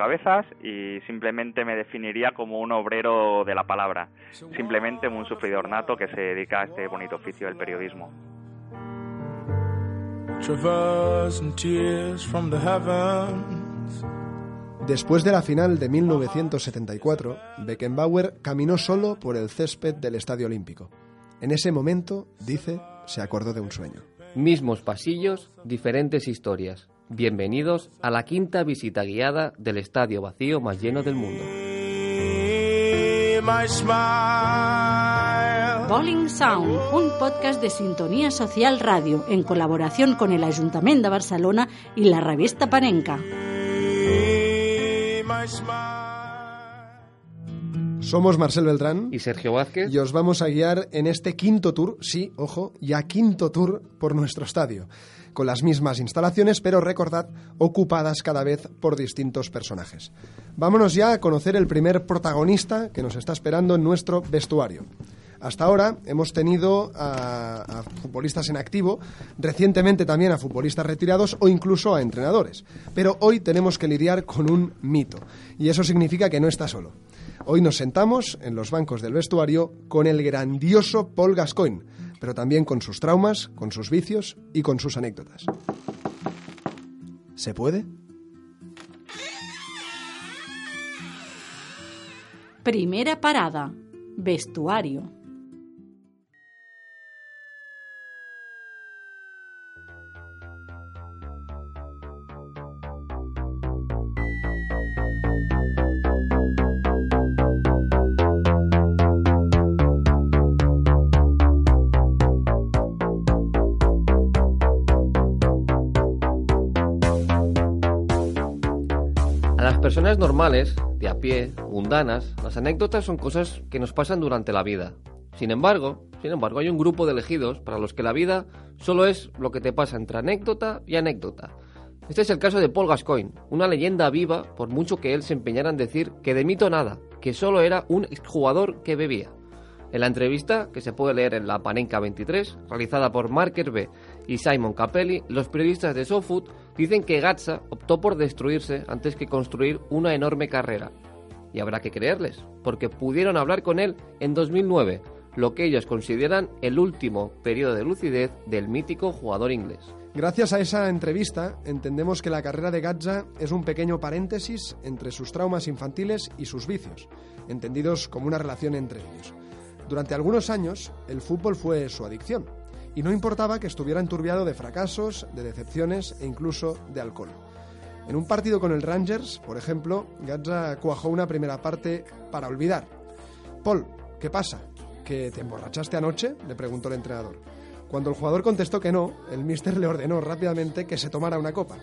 Francisco Cabezas y simplemente me definiría como un obrero de la palabra, simplemente un sufridor nato que se dedica a este bonito oficio del periodismo. Después de la final de 1974, Beckenbauer caminó solo por el césped del Estadio Olímpico. En ese momento, dice, se acordó de un sueño. Mismos pasillos, diferentes historias. Bienvenidos a la quinta visita guiada del estadio vacío más lleno del mundo. Bowling Sound, un podcast de Sintonía Social Radio en colaboración con el Ayuntamiento de Barcelona y la revista Panenca. Somos Marcel Beltrán y Sergio Vázquez y os vamos a guiar en este quinto tour, sí, ojo, ya quinto tour por nuestro estadio, con las mismas instalaciones, pero recordad, ocupadas cada vez por distintos personajes. Vámonos ya a conocer el primer protagonista que nos está esperando en nuestro vestuario. Hasta ahora hemos tenido a, a, futbolistas en activo, recientemente también a futbolistas retirados o incluso a entrenadores. Pero hoy tenemos que lidiar con un mito. Y eso significa que no está solo. Hoy nos sentamos en los bancos del vestuario con el grandioso Paul Gascoigne, pero también con sus traumas, con sus vicios y con sus anécdotas. ¿Se puede? Primera parada. Vestuario. Personas normales, de a pie, mundanas, las anécdotas son cosas que nos pasan durante la vida. Sin embargo, sin embargo, hay un grupo de elegidos para los que la vida solo es lo que te pasa entre anécdota y anécdota. Este es el caso de Paul Gascoigne, una leyenda viva por mucho que él se empeñara en decir que de mito nada, que solo era un exjugador que bebía. En la entrevista, que se puede leer en la Panenka 23, realizada por Mark Hervé y Simon Capelli, los periodistas de SoFood dicen que Gatza optó por destruirse antes que construir una enorme carrera. Y habrá que creerles, porque pudieron hablar con él en 2009, lo que ellos consideran el último periodo de lucidez del mítico jugador inglés. Gracias a esa entrevista entendemos que la carrera de Gatza es un pequeño paréntesis entre sus traumas infantiles y sus vicios, entendidos como una relación entre ellos. Durante algunos años, el fútbol fue su adicción, y no importaba que estuviera enturbiado de fracasos, de decepciones e incluso de alcohol. En un partido con el Rangers, por ejemplo, Gatza cuajó una primera parte para olvidar. Paul, ¿qué pasa? ¿Que te emborrachaste anoche? le preguntó el entrenador. Cuando el jugador contestó que no, el míster le ordenó rápidamente que se tomara una copa.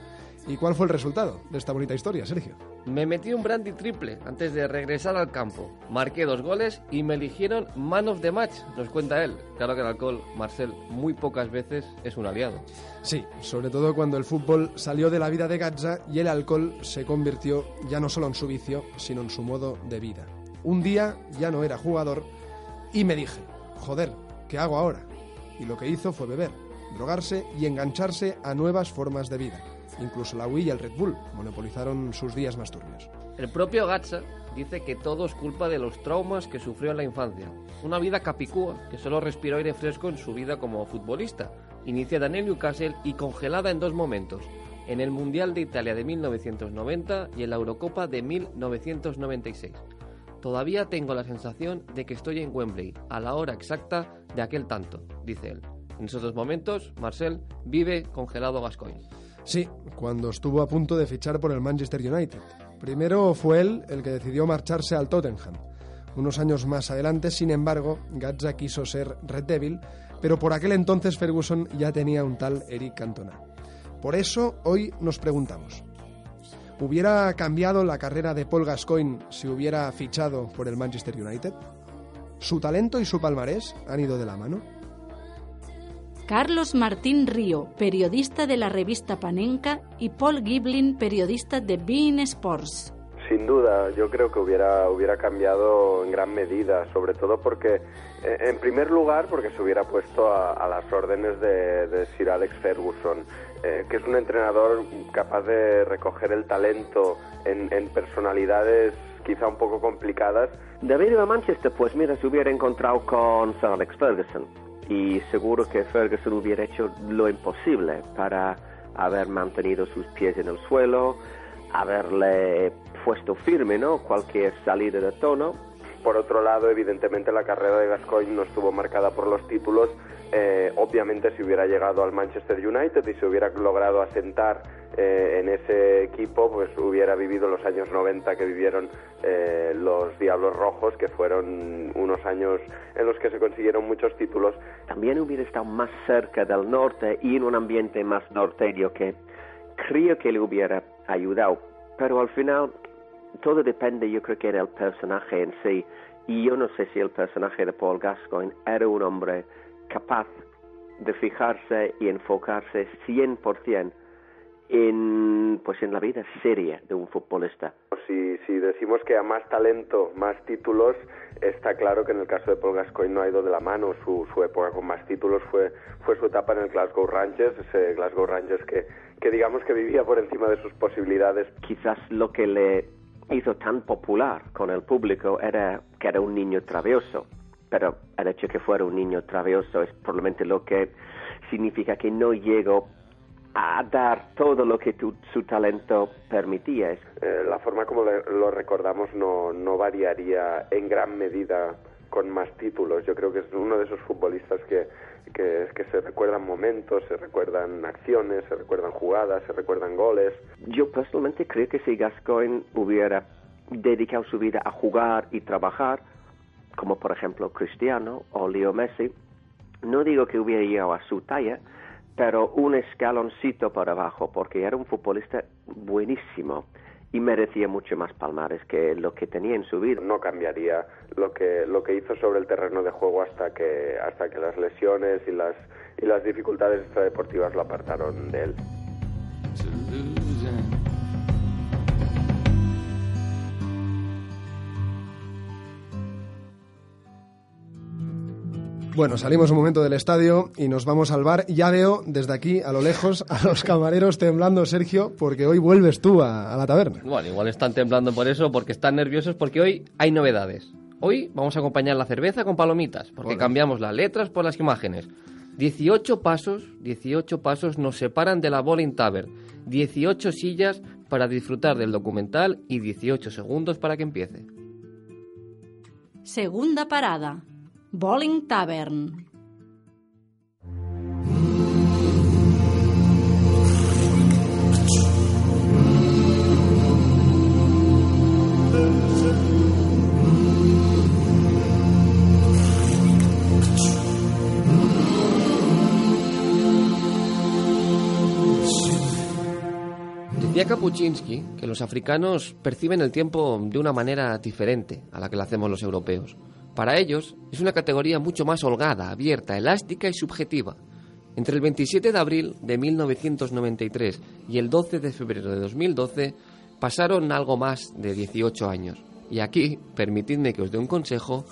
¿Y cuál fue el resultado de esta bonita historia, Sergio? Me metí un brandy triple antes de regresar al campo. Marqué dos goles y me eligieron man of the match, nos cuenta él. Claro que el alcohol, Marcel, muy pocas veces es un aliado. Sí, sobre todo cuando el fútbol salió de la vida de Gatza y el alcohol se convirtió ya no solo en su vicio, sino en su modo de vida. Un día ya no era jugador y me dije, joder, ¿qué hago ahora? Y lo que hizo fue beber, drogarse y engancharse a nuevas formas de vida. Incluso la Wii y el Red Bull monopolizaron sus días más turbios. El propio Gatza dice que todo es culpa de los traumas que sufrió en la infancia. Una vida capicúa que solo respiró aire fresco en su vida como futbolista, iniciada en el Newcastle y congelada en dos momentos, en el Mundial de Italia de 1990 y en la Eurocopa de 1996. Todavía tengo la sensación de que estoy en Wembley a la hora exacta de aquel tanto, dice él. En esos dos momentos, Marcel vive congelado Gascoigne. Sí, cuando estuvo a punto de fichar por el Manchester United. Primero fue él el que decidió marcharse al Tottenham. Unos años más adelante, sin embargo, Gatza quiso ser Red Devil, pero por aquel entonces Ferguson ya tenía un tal Eric Cantona. Por eso hoy nos preguntamos, ¿hubiera cambiado la carrera de Paul Gascoigne si hubiera fichado por el Manchester United? ¿Su talento y su palmarés han ido de la mano? Carlos Martín Río, periodista de la revista Panenka, y Paul Giblin, periodista de Bein Sports. Sin duda, yo creo que hubiera, hubiera cambiado en gran medida, sobre todo porque, eh, en primer lugar, porque se hubiera puesto a, las órdenes de, Sir Alex Ferguson, eh, que es un entrenador capaz de recoger el talento en, en personalidades quizá un poco complicadas. De haber a Manchester, pues mira, se hubiera encontrado con Sir Alex Ferguson y seguro que Ferguson hubiera hecho lo imposible para haber mantenido sus pies en el suelo, haberle puesto firme, ¿no? Cualquier salida de tono. Por otro lado, evidentemente la carrera de Gascoigne no estuvo marcada por los títulos. Eh, obviamente, si hubiera llegado al Manchester United y se hubiera logrado asentar eh, en ese equipo, pues hubiera vivido los años 90 que vivieron eh, los Diablos Rojos, que fueron unos años en los que se consiguieron muchos títulos. También hubiera estado más cerca del norte y en un ambiente más norteño que creo que le hubiera ayudado. Pero al final todo depende, yo creo que era el personaje en sí. Y yo no sé si el personaje de Paul Gascoigne era un hombre capaz de fijarse y enfocarse 100% en, pues en la vida seria de un futbolista. Si, si decimos que a más talento, más títulos, está claro que en el caso de Paul Gascoigne no ha ido de la mano. Su, su época con más títulos fue, fue su etapa en el Glasgow Rangers, ese Glasgow Rangers que, que digamos que vivía por encima de sus posibilidades. Quizás lo que le hizo tan popular con el público era que era un niño travieso. Pero el hecho de que fuera un niño travieso es probablemente lo que significa que no llegó a dar todo lo que su talento permitía. Eh, la forma como lo recordamos no, no variaría en gran medida con más títulos. Yo creo que es uno de esos futbolistas que, que, que, se recuerdan momentos, se recuerdan acciones, se recuerdan jugadas, se recuerdan goles. Yo personalmente creo que si Gascoigne hubiera dedicado su vida a jugar y trabajar, como por ejemplo Cristiano o Leo Messi, no digo que hubiera llegado a su talla, pero un escaloncito por abajo, porque era un futbolista buenísimo y merecía mucho más palmares que lo que tenía en su vida. No cambiaría lo que lo que hizo sobre el terreno de juego hasta que hasta que las lesiones y las y las dificultades extradeportivas lo apartaron de él. Bueno, salimos un momento del estadio y nos vamos al bar. Ya veo desde aquí, a lo lejos, a los camareros temblando, Sergio, porque hoy vuelves tú a, la taberna. Bueno, igual están temblando por eso, porque están nerviosos, porque hoy hay novedades. Hoy vamos a acompañar la cerveza con palomitas, porque cambiamos las letras por las imágenes. 18 pasos, 18 pasos nos separan de la Bowling Tavern. 18 sillas para disfrutar del documental y 18 segundos para que empiece. Segunda parada. Bowling Tavern. Decía Kapuczynski que los africanos perciben el tiempo de una manera diferente a la que lo hacemos los europeos. Para ellos es una categoría mucho más holgada, abierta, elástica y subjetiva. Entre el 27 de abril de 1993 y el 12 de febrero de 2012 pasaron algo más de 18 años. Y aquí, permitidme que os dé un consejo,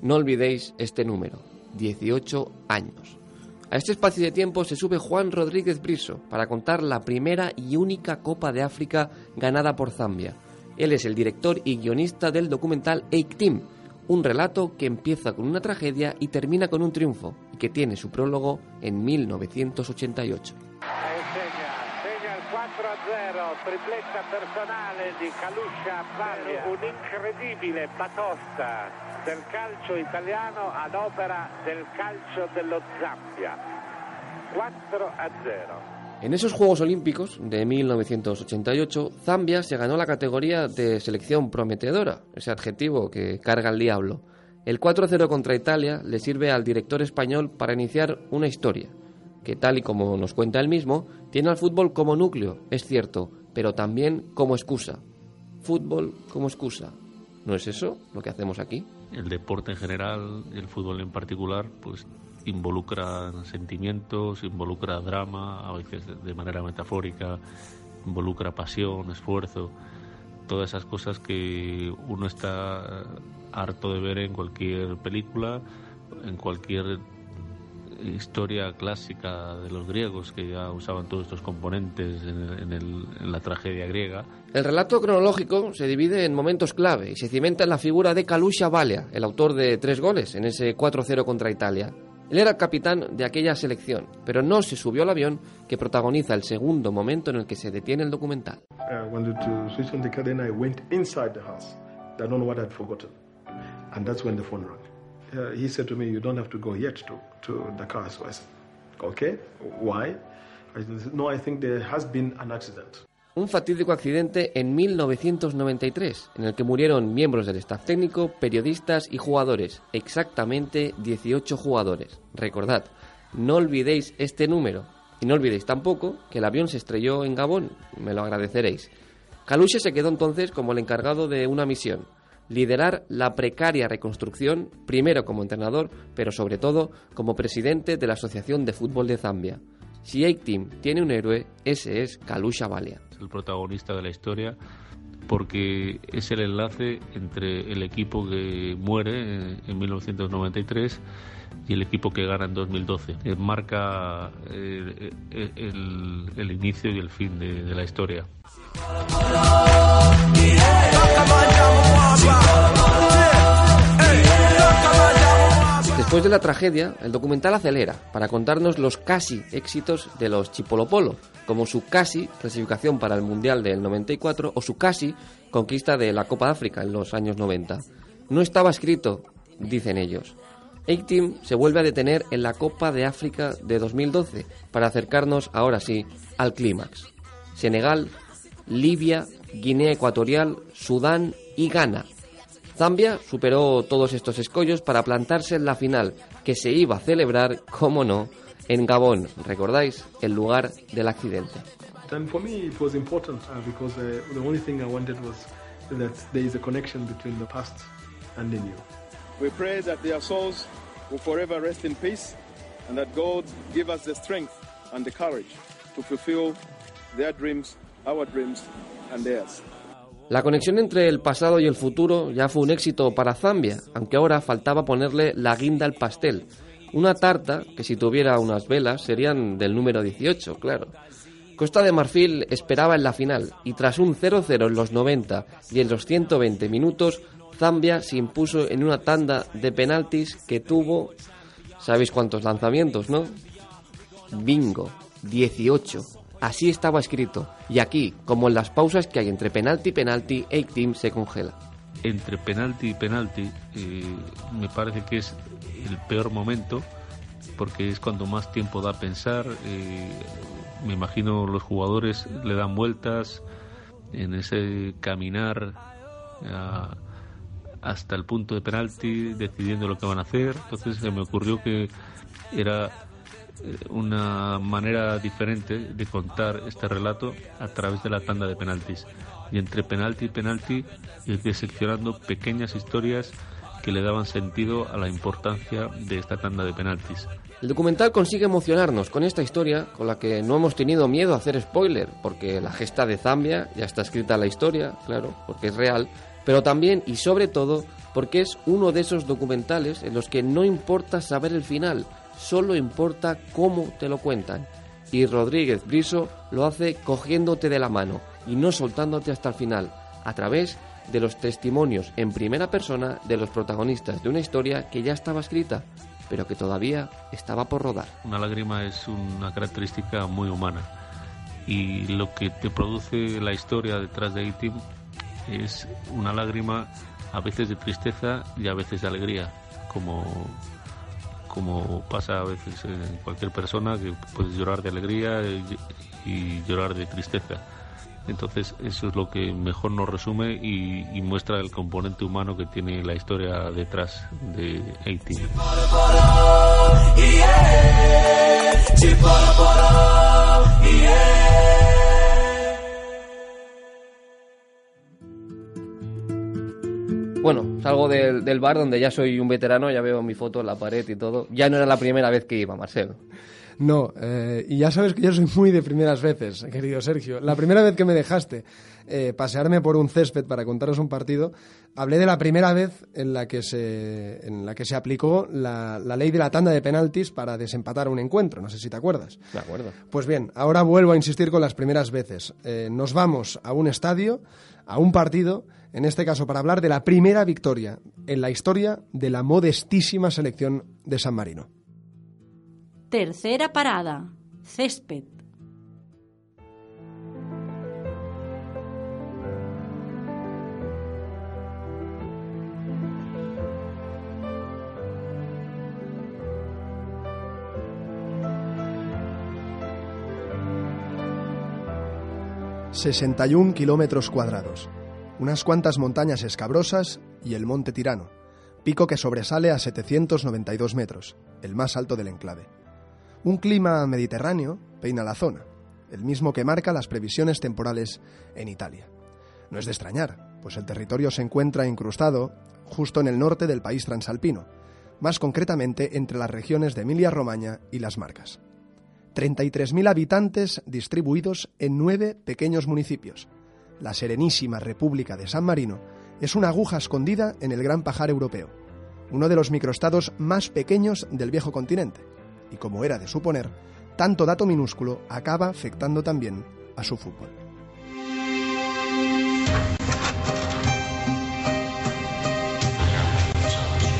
no olvidéis este número, 18 años. A este espacio de tiempo se sube Juan Rodríguez Briso para contar la primera y única Copa de África ganada por Zambia. Él es el director y guionista del documental Eik Team, un relato que empieza con una tragedia y termina con un triunfo, y que tiene su prólogo en 1988. Segna il 4 a 0, tripletta personale di Caluscia Valle, un'incredibile batosta del calcio italiano ad opera del calcio dello Zambia. 4 a 0. En esos Juegos Olímpicos de 1988, Zambia se ganó la categoría de selección prometedora, ese adjetivo que carga el diablo. El 4-0 contra Italia le sirve al director español para iniciar una historia, que tal y como nos cuenta él mismo, tiene al fútbol como núcleo, es cierto, pero también como excusa. Fútbol como excusa. ¿No es eso lo que hacemos aquí? El deporte en general, el fútbol en particular, pues involucra sentimientos, involucra drama, a veces de manera metafórica, involucra pasión, esfuerzo. todas esas cosas que uno está harto de ver en cualquier película, en cualquier historia clásica de los griegos que ya usaban todos estos componentes en, la tragedia griega. El relato cronológico se divide en momentos clave y se cimenta en la figura de Kalusha Valia, el autor de tres goles en ese 4-0 contra Italia. Él era capitán de aquella selección, pero no se subió al avión que protagoniza el segundo momento en el que se detiene el documental. And that's when the phone rang. Uh, he said to me, You don't have to go yet to, to Dakar. So I said, Okay, why? I no, I think there has been an accident. Un fatídico accidente en 1993, en el que murieron miembros del staff técnico, periodistas y jugadores, exactamente 18 jugadores. Recordad, no olvidéis este número, y no olvidéis tampoco que el avión se estrelló en Gabón, me lo agradeceréis. Kalusha se quedó entonces como el encargado de una misión, liderar la precaria reconstrucción, primero como entrenador, pero sobre todo como presidente de la Asociación de Fútbol de Zambia. Si A-Team tiene un héroe, ese es Kalusha Valia. Es el protagonista de la historia porque es el enlace entre el equipo que muere en 1993 y el equipo que gana en 2012. Eh, marca eh, eh, el, inicio y el fin de la historia. Después de la tragedia, el documental acelera para contarnos los casi éxitos de los Chipolopolo, como su casi clasificación para el Mundial del 94 o su casi conquista de la Copa de África en los años 90. No estaba escrito, dicen ellos. A-Team se vuelve a detener en la Copa de África de 2012 para acercarnos ahora sí al clímax. Senegal, Libia, Guinea Ecuatorial, Sudán y Ghana Zambia superó todos estos escollos para plantarse en la final, que se iba a celebrar, como no, en Gabón, ¿recordáis? El lugar del accidente. And for me it was important uh, because uh, the only thing I wanted was that there is a connection between the past and the new. We pray that their souls will forever rest in peace and that God give us the strength and the courage to fulfill their dreams, our dreams and theirs. La conexión entre el pasado y el futuro ya fue un éxito para Zambia, aunque ahora faltaba ponerle la guinda al pastel. Una tarta que si tuviera unas velas serían del número 18, claro. Costa de Marfil esperaba en la final y tras un 0-0 en los 90 y en los 120 minutos, Zambia se impuso en una tanda de penaltis que tuvo, ¿sabéis cuántos lanzamientos, no? Bingo, 18. Así estaba escrito. Y aquí, como en las pausas que hay entre penalti y penalti, a Team se congela. Entre penalti y penalti, eh, me parece que es el peor momento, porque es cuando más tiempo da a pensar. Eh, me imagino los jugadores le dan vueltas en ese caminar hasta el punto de penalti, decidiendo lo que van a hacer. Entonces se me ocurrió que era una manera diferente de contar este relato a través de la tanda de penaltis. Y entre penalti y penalti ir diseccionando pequeñas historias que le daban sentido a la importancia de esta tanda de penaltis. El documental consigue emocionarnos con esta historia con la que no hemos tenido miedo a hacer spoiler, porque la gesta de Zambia ya está escrita en la historia, claro, porque es real, pero también y sobre todo porque es uno de esos documentales en los que no importa saber el final, solo importa cómo te lo cuentan. Y Rodríguez Briso lo hace cogiéndote de la mano y no soltándote hasta el final, a través de los testimonios en primera persona de los protagonistas de una historia que ya estaba escrita, pero que todavía estaba por rodar. Una lágrima es una característica muy humana y lo que te produce la historia detrás de Itim es una lágrima a veces de tristeza y a veces de alegría, como como pasa a veces en cualquier persona, que puedes llorar de alegría y, llorar de tristeza. Entonces eso es lo que mejor nos resume y, muestra el componente humano que tiene la historia detrás de Haití. Bueno, salgo del, bar donde ya soy un veterano, ya veo mi foto en la pared y todo. Ya no era la primera vez que iba, Marcelo. No, eh, y ya sabes que yo soy muy de primeras veces, querido Sergio. La primera vez que me dejaste eh, pasearme por un césped para contaros un partido, hablé de la primera vez en la que se, en la que se aplicó la, la ley de la tanda de penaltis para desempatar un encuentro. No sé si te acuerdas. De acuerdo. Pues bien, ahora vuelvo a insistir con las primeras veces. Eh, nos vamos a un estadio, a un partido, en este caso para hablar de la primera victoria en la historia de la modestísima selección de San Marino. Tercera parada. Césped. ...61 kilómetros cuadrados... ...unas cuantas montañas escabrosas... ...y el monte Tirano... ...pico que sobresale a 792 metros... ...el más alto del enclave... Un clima mediterráneo peina la zona, el mismo que marca las previsiones temporales en Italia. No es de extrañar, pues el territorio se encuentra incrustado justo en el norte del país transalpino, más concretamente entre las regiones de Emilia-Romagna y las Marcas. 33.000 habitantes distribuidos en nueve pequeños municipios. La serenísima República de San Marino es una aguja escondida en el gran pajar europeo, uno de los microestados más pequeños del viejo continente y como era de suponer, tanto dato minúsculo acaba afectando también a su fútbol.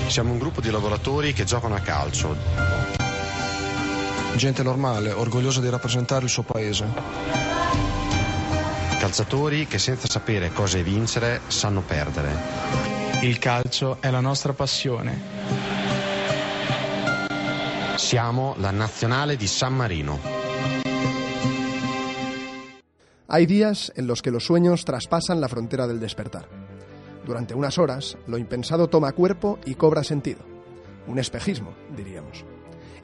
Siamo un gruppo di lavoratori che giocano a calcio. Gente normale, orgogliosa di rappresentare il suo paese. Calciatori che senza sapere cosa vincere sanno perdere. Il calcio è la nostra passione. Siamo la nazionale di San Marino. Hay días en los que los sueños traspasan la frontera del despertar. Durante unas horas, lo impensado toma cuerpo y cobra sentido. Un espejismo, diríamos.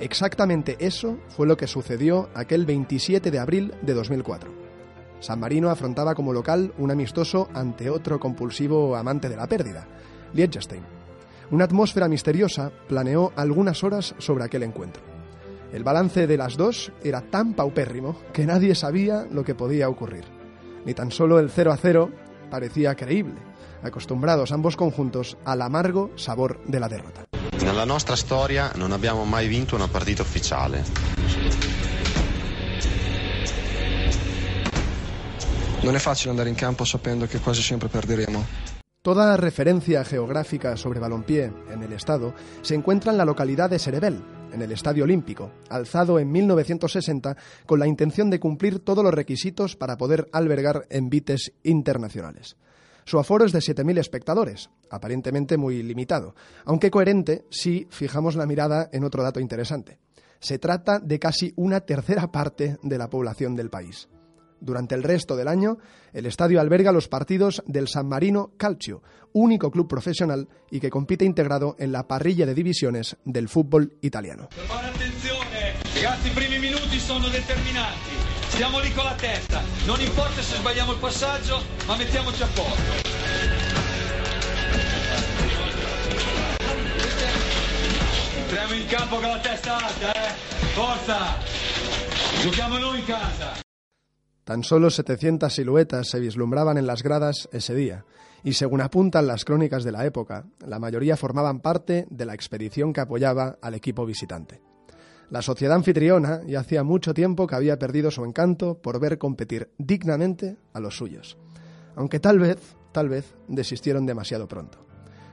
Exactamente eso fue lo que sucedió aquel 27 de abril de 2004. San Marino afrontaba como local un amistoso ante otro compulsivo amante de la pérdida, Liechtenstein. Una atmósfera misteriosa planeó algunas horas sobre aquel encuentro. El balance de las dos era tan paupérrimo que nadie sabía lo que podía ocurrir. Ni tan solo el 0 a 0 parecía creíble, acostumbrados ambos conjuntos al amargo sabor de la derrota. Nella nostra storia non abbiamo mai vinto una partita ufficiale. Non è campo. Toda referencia geográfica sobre balompié en el estado se encuentra en la localidad de Serebel, en el Estadio Olímpico, alzado en 1960 con la intención de cumplir todos los requisitos para poder albergar envites internacionales. Su aforo es de 7.000 espectadores, aparentemente muy limitado, aunque coherente si fijamos la mirada en otro dato interesante. Se trata de casi una tercera parte de la población del país. Durante el resto del año, el estadio alberga los partidos del San Marino Calcio, único club profesional y que compite integrado en la parrilla de divisiones del fútbol italiano. Ragazzi, i primi minuti sono determinanti. Stiamo lì con la testa. Non importa se sbagliamo il passaggio, ma mettiamoci a posto. Entriamo in campo con la testa alta, eh? Forza! Giochiamo noi in casa. Tan solo 700 siluetas se vislumbraban en las gradas ese día, y según apuntan las crónicas de la época, la mayoría formaban parte de la expedición que apoyaba al equipo visitante. La sociedad anfitriona ya hacía mucho tiempo que había perdido su encanto por ver competir dignamente a los suyos, aunque tal vez, tal vez, desistieron demasiado pronto.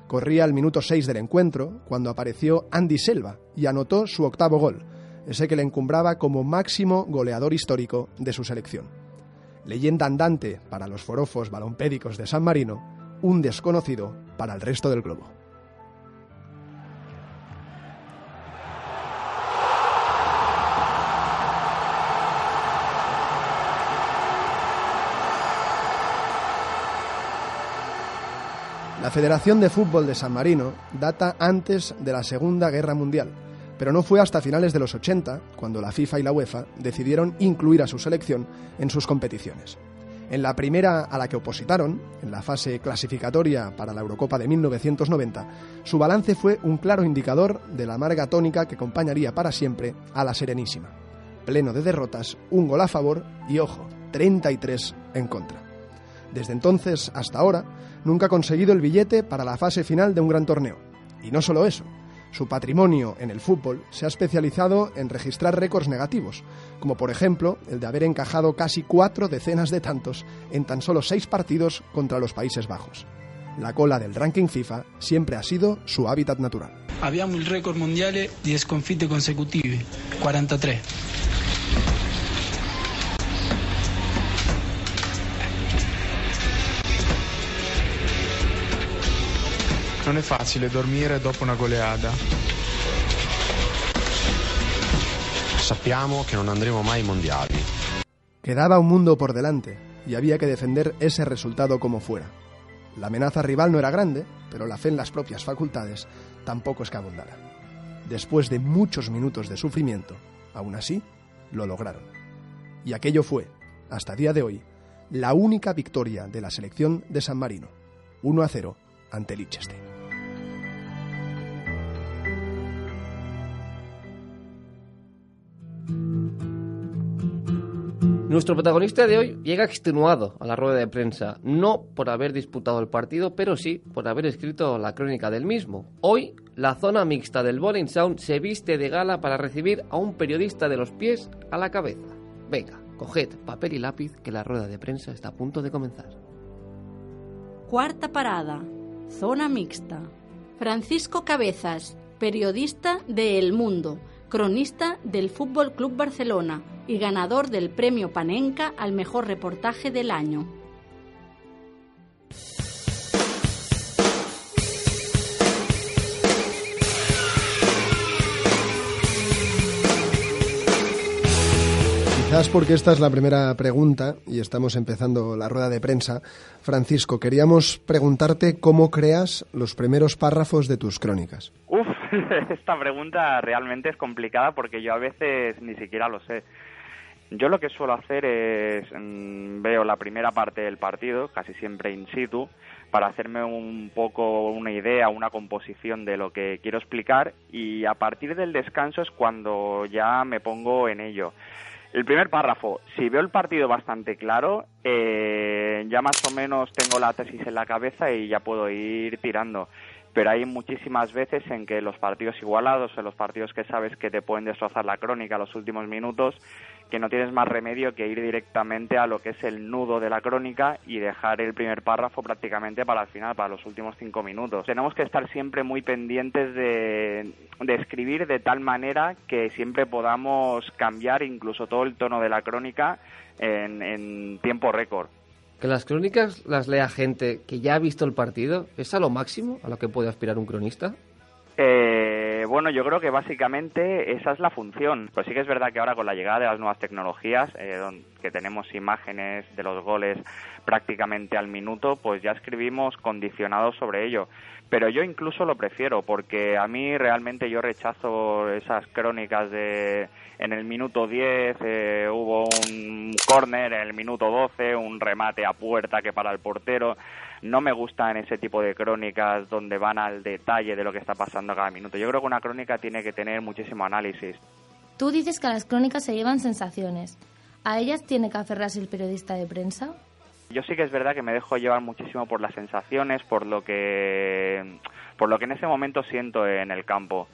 Corría el minuto 6 del encuentro cuando apareció Andy Selva y anotó su octavo gol, ese que le encumbraba como máximo goleador histórico de su selección. Leyenda andante para los forofos balompédicos de San Marino, un desconocido para el resto del globo. La Federación de Fútbol de San Marino data antes de la Segunda Guerra Mundial, pero no fue hasta finales de los 80 cuando la FIFA y la UEFA decidieron incluir a su selección en sus competiciones. En la primera a la que opositaron, en la fase clasificatoria para la Eurocopa de 1990, su balance fue un claro indicador de la amarga tónica que acompañaría para siempre a la Serenísima. pleno de derrotas, un gol a favor y, ojo, 33 en contra. Desde entonces hasta ahora, nunca ha conseguido el billete para la fase final de un gran torneo. Y no solo eso, su patrimonio en el fútbol se ha especializado en registrar récords negativos, como por ejemplo el de haber encajado casi cuatro decenas de tantos en tan solo seis partidos contra los Países Bajos. La cola del ranking FIFA siempre ha sido su hábitat natural. Abbiamo il record mondiale di sconfitte consecutive, 43. Non è facile dormire dopo una goleada. Sappiamo che non andremo mai ai mondiali. Quedaba un mundo por delante y había que defender ese resultado como fuera. La amenaza rival no era grande, pero la fe en las propias facultades tampoco es que abundara. Después de muchos minutos de sufrimiento, aún así, lo lograron. Y aquello fue, hasta día de hoy, la única victoria de la selección de San Marino, 1 a 0 ante Liechtenstein. Nuestro protagonista de hoy llega extenuado a la rueda de prensa, no por haber disputado el partido, pero sí por haber escrito la crónica del mismo. Hoy, la zona mixta del Bowling Sound se viste de gala para recibir a un periodista de los pies a la cabeza. Venga, coged papel y lápiz que la rueda de prensa está a punto de comenzar. Cuarta parada. Zona mixta. Francisco Cabezas, periodista de El Mundo, cronista del Fútbol Club Barcelona y ganador del premio Panenka al mejor reportaje del año. Quizás porque esta es la primera pregunta y estamos empezando la rueda de prensa. Francisco, queríamos preguntarte cómo creas los primeros párrafos de tus crónicas. Uf, esta pregunta realmente es complicada porque yo a veces ni siquiera lo sé. Yo lo que suelo hacer es mm, veo la primera parte del partido, casi siempre in situ, para hacerme un poco una idea, una composición de lo que quiero explicar y a partir del descanso es cuando ya me pongo en ello. El primer párrafo, si veo el partido bastante claro, eh, ya más o menos tengo la tesis en la cabeza y ya puedo ir tirando. Pero hay muchísimas veces en que los partidos igualados, en los partidos que sabes que te pueden destrozar la crónica los últimos minutos, que no tienes más remedio que ir directamente a lo que es el nudo de la crónica y dejar el primer párrafo prácticamente para el final, para los últimos cinco minutos. Tenemos que estar siempre muy pendientes de, escribir de tal manera que siempre podamos cambiar incluso todo el tono de la crónica en, en tiempo récord. Que las crónicas las lea gente que ya ha visto el partido, ¿es a lo máximo a lo que puede aspirar un cronista? Eh, bueno, yo creo que básicamente esa es la función. Pues sí que es verdad que ahora con la llegada de las nuevas tecnologías, eh, que tenemos imágenes de los goles prácticamente al minuto, pues ya escribimos condicionados sobre ello. Pero yo incluso lo prefiero porque a mí realmente yo rechazo esas crónicas de en el minuto 10 eh, hubo un córner, en el minuto 12 un remate a puerta que para el portero. No me gustan ese tipo de crónicas donde van al detalle de lo que está pasando cada minuto. Yo creo que una crónica tiene que tener muchísimo análisis. Tú dices que las crónicas se llevan sensaciones. ¿A ellas tiene que aferrarse el periodista de prensa? Yo sí que es verdad que me dejo llevar muchísimo por las sensaciones, por lo que por lo que en ese momento siento en el campo.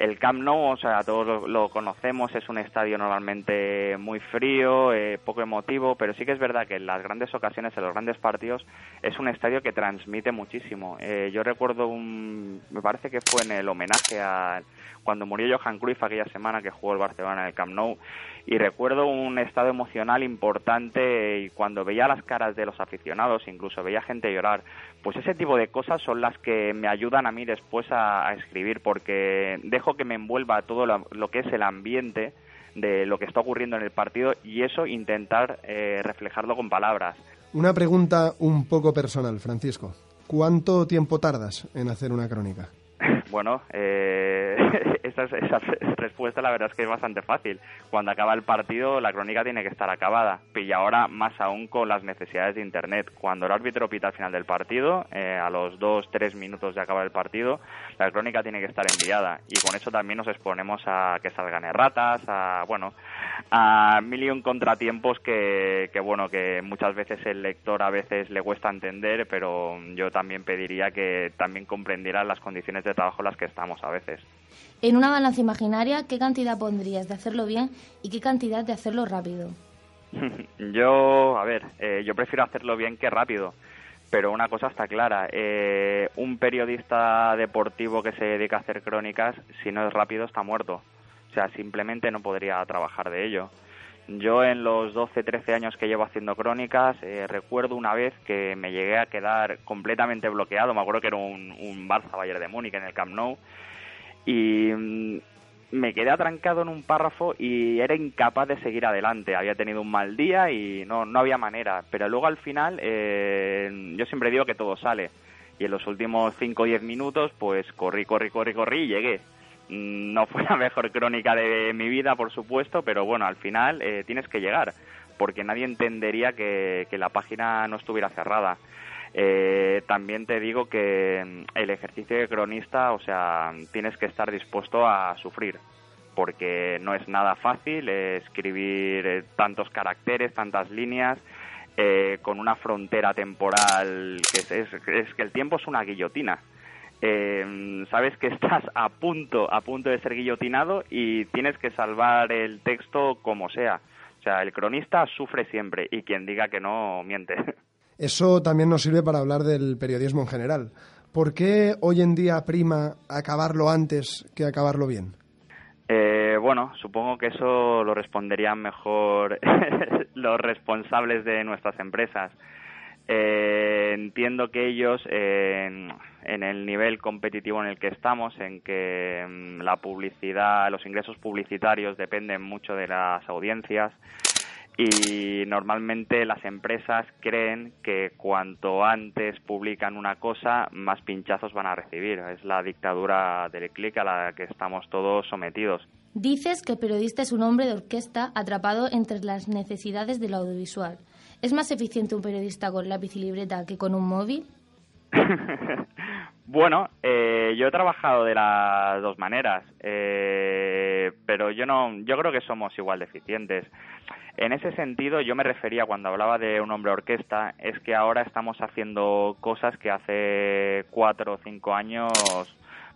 El Camp Nou, o sea, todos lo, lo conocemos, es un estadio normalmente muy frío, eh, poco emotivo, pero sí que es verdad que en las grandes ocasiones, en los grandes partidos, es un estadio que transmite muchísimo. Eh, yo recuerdo un, me parece que fue en el homenaje a cuando murió Johan Cruyff aquella semana que jugó el Barcelona en el Camp Nou y recuerdo un estado emocional importante y cuando veía las caras de los aficionados, incluso veía gente llorar, pues ese tipo de cosas son las que me ayudan a mí después a, escribir porque dejo que me envuelva todo lo, lo que es el ambiente de lo que está ocurriendo en el partido y eso intentar eh, reflejarlo con palabras. Una pregunta un poco personal, Francisco. ¿Cuánto tiempo tardas en hacer una crónica? Bueno, eh, esa, respuesta la verdad es que es bastante fácil. Cuando acaba el partido, la crónica tiene que estar acabada. Y ahora más aún con las necesidades de Internet. Cuando el árbitro pita al final del partido, eh, a los dos, tres minutos de acabar el partido, la crónica tiene que estar enviada. Y con eso también nos exponemos a que salgan erratas, a, bueno, a mil y un contratiempos que, que, bueno, que muchas veces el lector a veces le cuesta entender, pero yo también pediría que también comprendiera las condiciones de trabajo en las que estamos a veces. En una balanza imaginaria, ¿qué cantidad pondrías de hacerlo bien y qué cantidad de hacerlo rápido? yo, a ver, eh, yo prefiero hacerlo bien que rápido, pero una cosa está clara, eh, un periodista deportivo que se dedica a hacer crónicas, si no es rápido, está muerto. O sea, simplemente no podría trabajar de ello. Yo en los 12, 13 años que llevo haciendo crónicas, eh, recuerdo una vez que me llegué a quedar completamente bloqueado, me acuerdo que era un, un Barça Bayern de Múnich en el Camp Nou, y mm, me quedé atrancado en un párrafo y era incapaz de seguir adelante. Había tenido un mal día y no, no había manera. Pero luego al final, eh, yo siempre digo que todo sale. Y en los últimos 5 o 10 minutos, pues corrí, corrí, corrí, corrí y llegué. No fue la mejor crónica de mi vida, por supuesto, pero bueno, al final eh, tienes que llegar, porque nadie entendería que, la página no estuviera cerrada. Eh, también te digo que mm, el ejercicio de cronista, o sea, tienes que estar dispuesto a sufrir, porque no es nada fácil escribir eh, tantos caracteres, tantas líneas, eh, con una frontera temporal que es, que el tiempo es una guillotina. Eh, sabes que estás a punto, a punto de ser guillotinado y tienes que salvar el texto como sea. O sea, el cronista sufre siempre y quien diga que no miente. Eso también nos sirve para hablar del periodismo en general. ¿Por qué hoy en día prima acabarlo antes que acabarlo bien? Eh, bueno, supongo que eso lo responderían mejor los responsables de nuestras empresas. Eh, entiendo que ellos, en el nivel competitivo en el que estamos, en que mm, la publicidad, los ingresos publicitarios dependen mucho de las audiencias, y normalmente las empresas creen que cuanto antes publican una cosa, más pinchazos van a recibir. Es la dictadura del clic a la que estamos todos sometidos. Dices que el periodista es un hombre de orquesta atrapado entre las necesidades del audiovisual. ¿Es más eficiente un periodista con lápiz y libreta que con un móvil? bueno, eh, yo he trabajado de las dos maneras, eh, pero yo no, yo creo que somos igual de eficientes. En ese sentido, yo me refería cuando hablaba de un hombre orquesta, es que ahora estamos haciendo cosas que hace cuatro o cinco años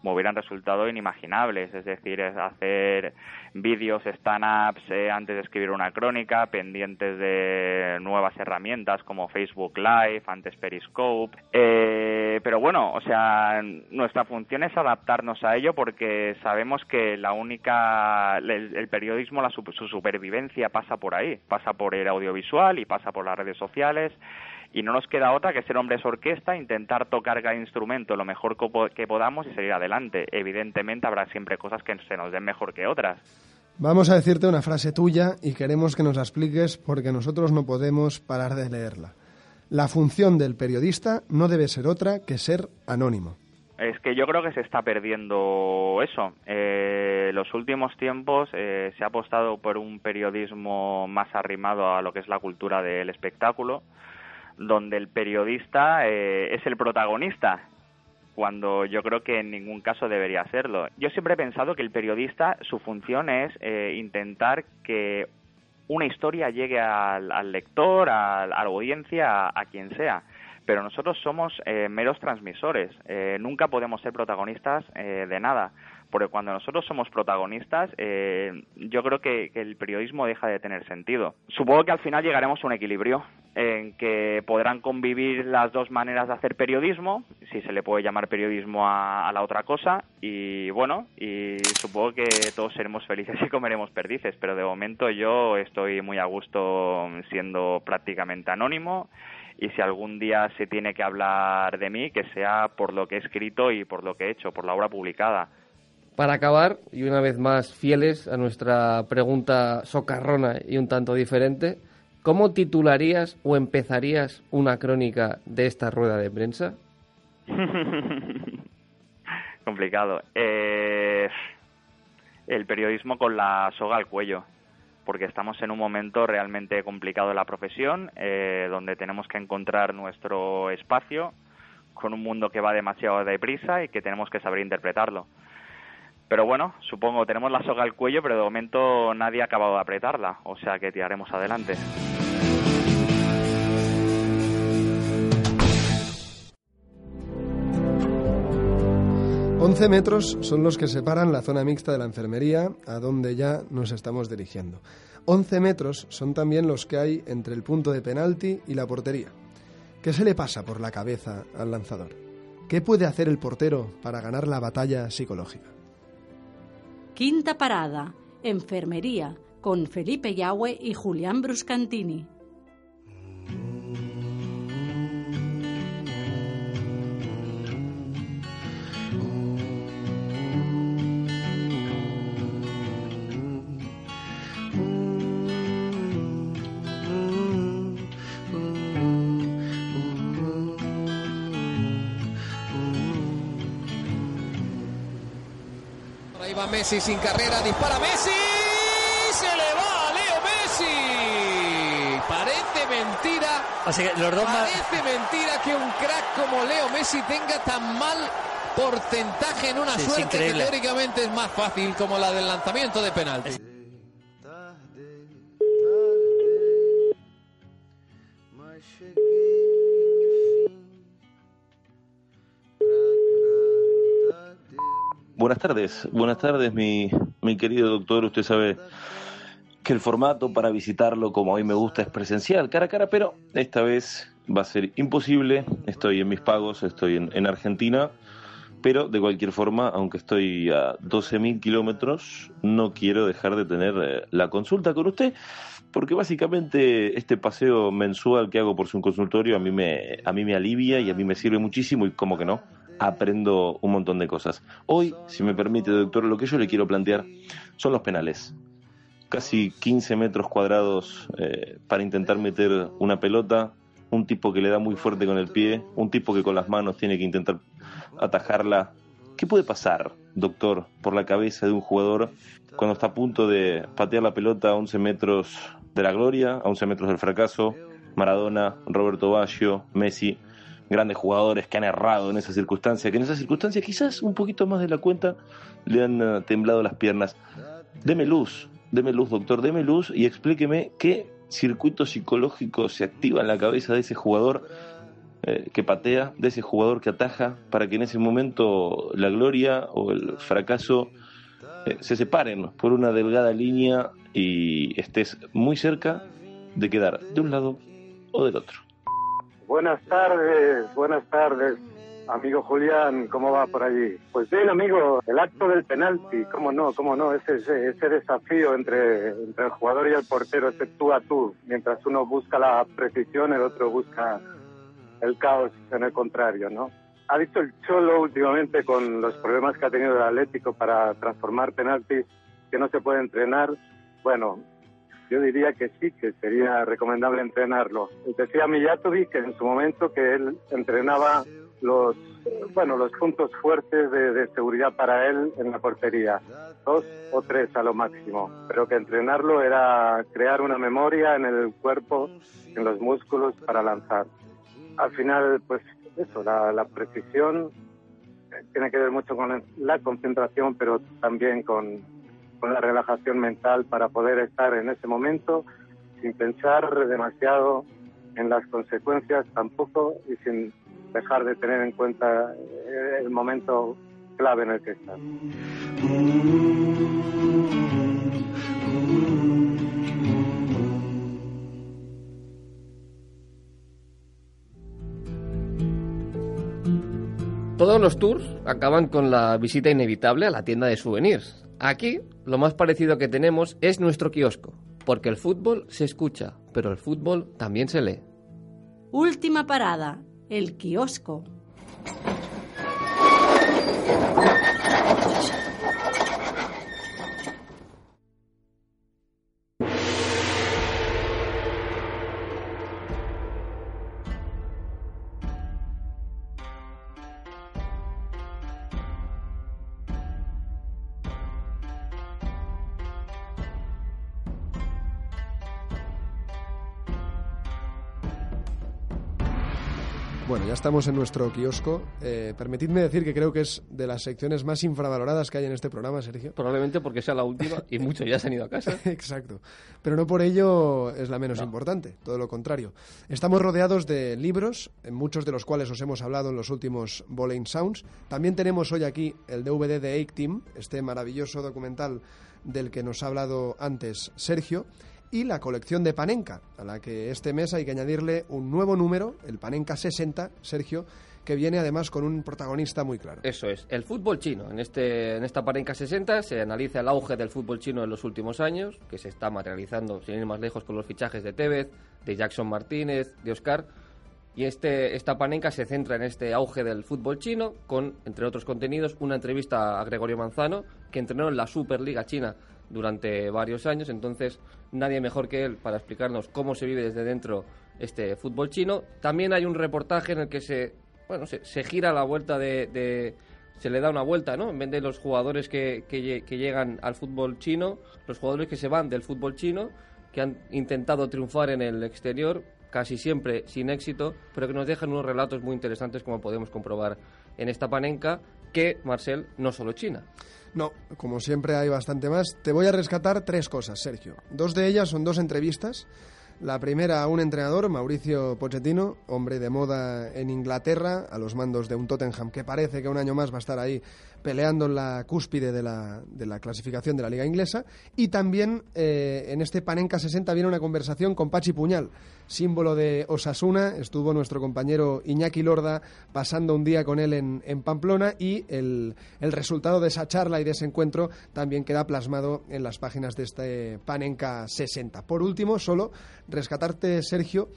me hubieran resultado inimaginables, es decir, es hacer vídeos, stand-ups eh, antes de escribir una crónica, pendientes de nuevas herramientas como Facebook Live, antes Periscope. Eh, pero bueno, o sea, nuestra función es adaptarnos a ello porque sabemos que la única, el, periodismo, la, su supervivencia pasa por ahí, pasa por el audiovisual y pasa por las redes sociales y no nos queda otra que ser hombres orquesta, intentar tocar cada instrumento lo mejor que podamos y seguir adelante. Evidentemente habrá siempre cosas que se nos den mejor que otras. Vamos a decirte una frase tuya y queremos que nos la expliques porque nosotros no podemos parar de leerla. La función del periodista no debe ser otra que ser anónimo. Es que yo creo que se está perdiendo eso. Eh, los últimos tiempos eh, se ha apostado por un periodismo más arrimado a lo que es la cultura del espectáculo, donde el periodista eh, es el protagonista, cuando yo creo que en ningún caso debería serlo. Yo siempre he pensado que el periodista, su función es eh, intentar que una historia llegue al, lector, a, la audiencia, a, quien sea. Pero nosotros somos eh, meros transmisores. nunca podemos ser protagonistas de nada porque cuando nosotros somos protagonistas, eh, yo creo que, el periodismo deja de tener sentido. Supongo que al final llegaremos a un equilibrio en que podrán convivir las dos maneras de hacer periodismo, si se le puede llamar periodismo a, la otra cosa, y bueno, y supongo que todos seremos felices y comeremos perdices, pero de momento yo estoy muy a gusto siendo prácticamente anónimo y si algún día se tiene que hablar de mí, que sea por lo que he escrito y por lo que he hecho, por la obra publicada. Para acabar, y una vez más fieles a nuestra pregunta socarrona y un tanto diferente, ¿cómo titularías o empezarías una crónica de esta rueda de prensa? complicado. Eh, el periodismo con la soga al cuello, porque estamos en un momento realmente complicado en la profesión, eh, donde tenemos que encontrar nuestro espacio con un mundo que va demasiado deprisa y que tenemos que saber interpretarlo. Pero bueno, supongo tenemos la soga al cuello, pero de momento nadie ha acabado de apretarla, o sea que tiraremos adelante. 11 metros son los que separan la zona mixta de la enfermería, a donde ya nos estamos dirigiendo. 11 metros son también los que hay entre el punto de penalti y la portería. ¿Qué se le pasa por la cabeza al lanzador? ¿Qué puede hacer el portero para ganar la batalla psicológica? Quinta parada, enfermería, con Felipe Yahweh y Julián Bruscantini. Messi sin carrera, dispara Messi, se le va a Leo Messi. Parece mentira. parece mentira que un crack como Leo Messi tenga tan mal porcentaje en una suerte que teóricamente es más fácil como la del lanzamiento de penalti. Buenas tardes, buenas tardes mi, mi querido doctor. Usted sabe que el formato para visitarlo como a mí me gusta es presencial, cara a cara, pero esta vez va a ser imposible. Estoy en mis pagos, estoy en, en Argentina, pero de cualquier forma, aunque estoy a 12.000 kilómetros, no quiero dejar de tener eh, la consulta con usted, porque básicamente este paseo mensual que hago por su consultorio a mí me, a mí me alivia y a mí me sirve muchísimo y como que no aprendo un montón de cosas. Hoy, si me permite, doctor, lo que yo le quiero plantear son los penales. Casi 15 metros cuadrados eh, para intentar meter una pelota, un tipo que le da muy fuerte con el pie, un tipo que con las manos tiene que intentar atajarla. ¿Qué puede pasar, doctor, por la cabeza de un jugador cuando está a punto de patear la pelota a 11 metros de la gloria, a 11 metros del fracaso? Maradona, Roberto Baggio, Messi grandes jugadores que han errado en esa circunstancia, que en esa circunstancia quizás un poquito más de la cuenta le han eh, temblado las piernas. Deme luz, deme luz, doctor, deme luz y explíqueme qué circuito psicológico se activa en la cabeza de ese jugador eh, que patea, de ese jugador que ataja, para que en ese momento la gloria o el fracaso eh, se separen por una delgada línea y estés muy cerca de quedar de un lado o del otro. Buenas tardes, buenas tardes. Amigo Julián, ¿cómo va por allí? Pues bien, amigo, el acto del penalti, ¿cómo no? ¿Cómo no? Ese, ese, desafío entre, entre el jugador y el portero, ese tú a tú. Mientras uno busca la precisión, el otro busca el caos en el contrario, ¿no? Ha dicho el Cholo últimamente con los problemas que ha tenido el Atlético para transformar penaltis que no se puede entrenar. Bueno, yo diría que sí, que sería recomendable entrenarlo. Decía Mijatovic que en su momento que él entrenaba los bueno los puntos fuertes de, seguridad para él en la portería, dos o tres a lo máximo, pero que entrenarlo era crear una memoria en el cuerpo, en los músculos para lanzar. Al final, pues eso, la, la precisión tiene que ver mucho con la concentración, pero también con, con la relajación mental para poder estar en ese momento sin pensar demasiado en las consecuencias tampoco y sin dejar de tener en cuenta eh, el momento clave en el que estás. Todos los tours acaban con la visita inevitable a la tienda de souvenirs. Aquí lo más parecido que tenemos es nuestro kiosco, porque el fútbol se escucha, pero el fútbol también se lee. Última parada, el kiosco. Estamos en nuestro kiosco. Eh, permitidme decir que creo que es de las secciones más infravaloradas que hay en este programa, Sergio. Probablemente porque sea la última y muchos ya se han ido a casa. Exacto. Pero no por ello es la menos importante, todo lo contrario. Estamos rodeados de libros, en muchos de los cuales os hemos hablado en los últimos Bowling Sounds. También tenemos hoy aquí el DVD de Eight Team, este maravilloso documental del que nos ha hablado antes Sergio y la colección de Panenka, a la que este mes hay que añadirle un nuevo número, el Panenka 60, Sergio, que viene además con un protagonista muy claro. Eso es, el fútbol chino. En, este, en esta Panenka 60 se analiza el auge del fútbol chino en los últimos años, que se está materializando, sin ir más lejos, con los fichajes de Tevez, de Jackson Martínez, de Oscar. Y este, esta panenca se centra en este auge del fútbol chino, con, entre otros contenidos, una entrevista a Gregorio Manzano, que entrenó en la Superliga China durante varios años, entonces nadie mejor que él para explicarnos cómo se vive desde dentro este fútbol chino. También hay un reportaje en el que se, bueno, se, gira la vuelta de, se le da una vuelta, ¿no? En vez de los jugadores que, que, llegan al fútbol chino, los jugadores que se van del fútbol chino, que han intentado triunfar en el exterior, casi siempre sin éxito, pero que nos dejan unos relatos muy interesantes, como podemos comprobar en esta panenca, que, Marcel, no solo China. No, como siempre hay bastante más. Te voy a rescatar tres cosas, Sergio. Dos de ellas son dos entrevistas. La primera a un entrenador, Mauricio Pochettino, hombre de moda en Inglaterra, a los mandos de un Tottenham que parece que un año más va a estar ahí peleando en la cúspide de la, de la clasificación de la liga inglesa. Y también eh, en este Panenka 60 viene una conversación con Pachi Puñal, símbolo de Osasuna. Estuvo nuestro compañero Iñaki Lorda pasando un día con él en, en Pamplona y el, el, resultado de esa charla y de ese encuentro también queda plasmado en las páginas de este Panenka 60. Por último, solo rescatarte, Sergio,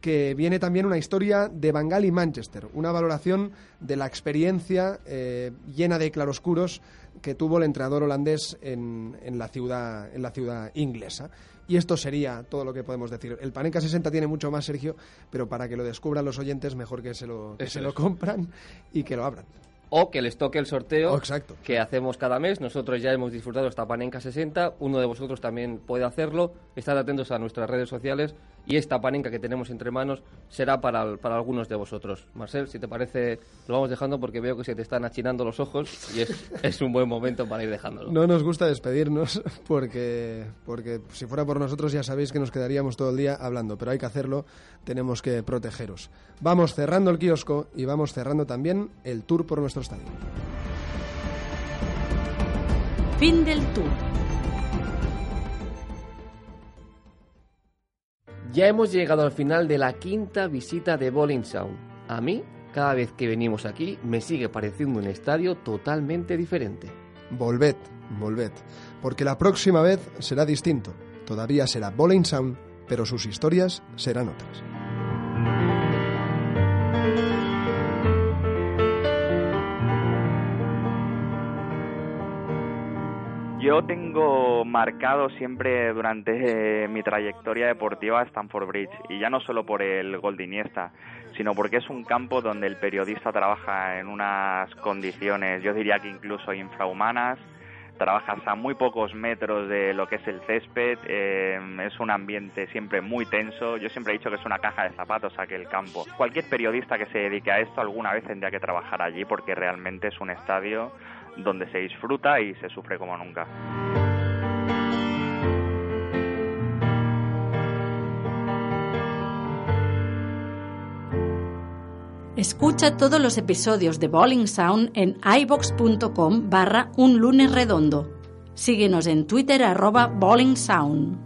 que viene también una historia de Bangal y Manchester, una valoración de la experiencia eh, llena de claroscuros que tuvo el entrenador holandés en, en, la ciudad, en la ciudad inglesa. Y esto sería todo lo que podemos decir. El Panenka 60 tiene mucho más, Sergio, pero para que lo descubran los oyentes, mejor que se lo, que se lo compran y que lo abran o que les toque el sorteo oh, que hacemos cada mes. Nosotros ya hemos disfrutado esta Panenka 60, uno de vosotros también puede hacerlo. Estad atentos a nuestras redes sociales y esta Panenka que tenemos entre manos será para, para algunos de vosotros. Marcel, si te parece, lo vamos dejando porque veo que se te están achinando los ojos y es, es un buen momento para ir dejándolo. No nos gusta despedirnos porque, porque si fuera por nosotros ya sabéis que nos quedaríamos todo el día hablando, pero hay que hacerlo, tenemos que protegeros. Vamos cerrando el kiosco y vamos cerrando también el tour por nuestro estadio. Fin del tour. Ya hemos llegado al final de la quinta visita de Bowling Sound. A mí, cada vez que venimos aquí, me sigue pareciendo un estadio totalmente diferente. Volved, volved, porque la próxima vez será distinto. Todavía será Bowling Sound, pero sus historias serán otras. Yo tengo marcado siempre durante eh, mi trayectoria deportiva Stanford Bridge y ya no solo por el gol de sino porque es un campo donde el periodista trabaja en unas condiciones, yo diría que incluso infrahumanas, trabajas a muy pocos metros de lo que es el césped, eh, es un ambiente siempre muy tenso, yo siempre he dicho que es una caja de zapatos aquel campo. Cualquier periodista que se dedique a esto alguna vez tendría que trabajar allí porque realmente es un estadio donde se disfruta y se sufre como nunca. Escucha todos los episodios de Bowling Sound en ibox.com barra un lunes redondo. Síguenos en Twitter arroba Bowling Sound.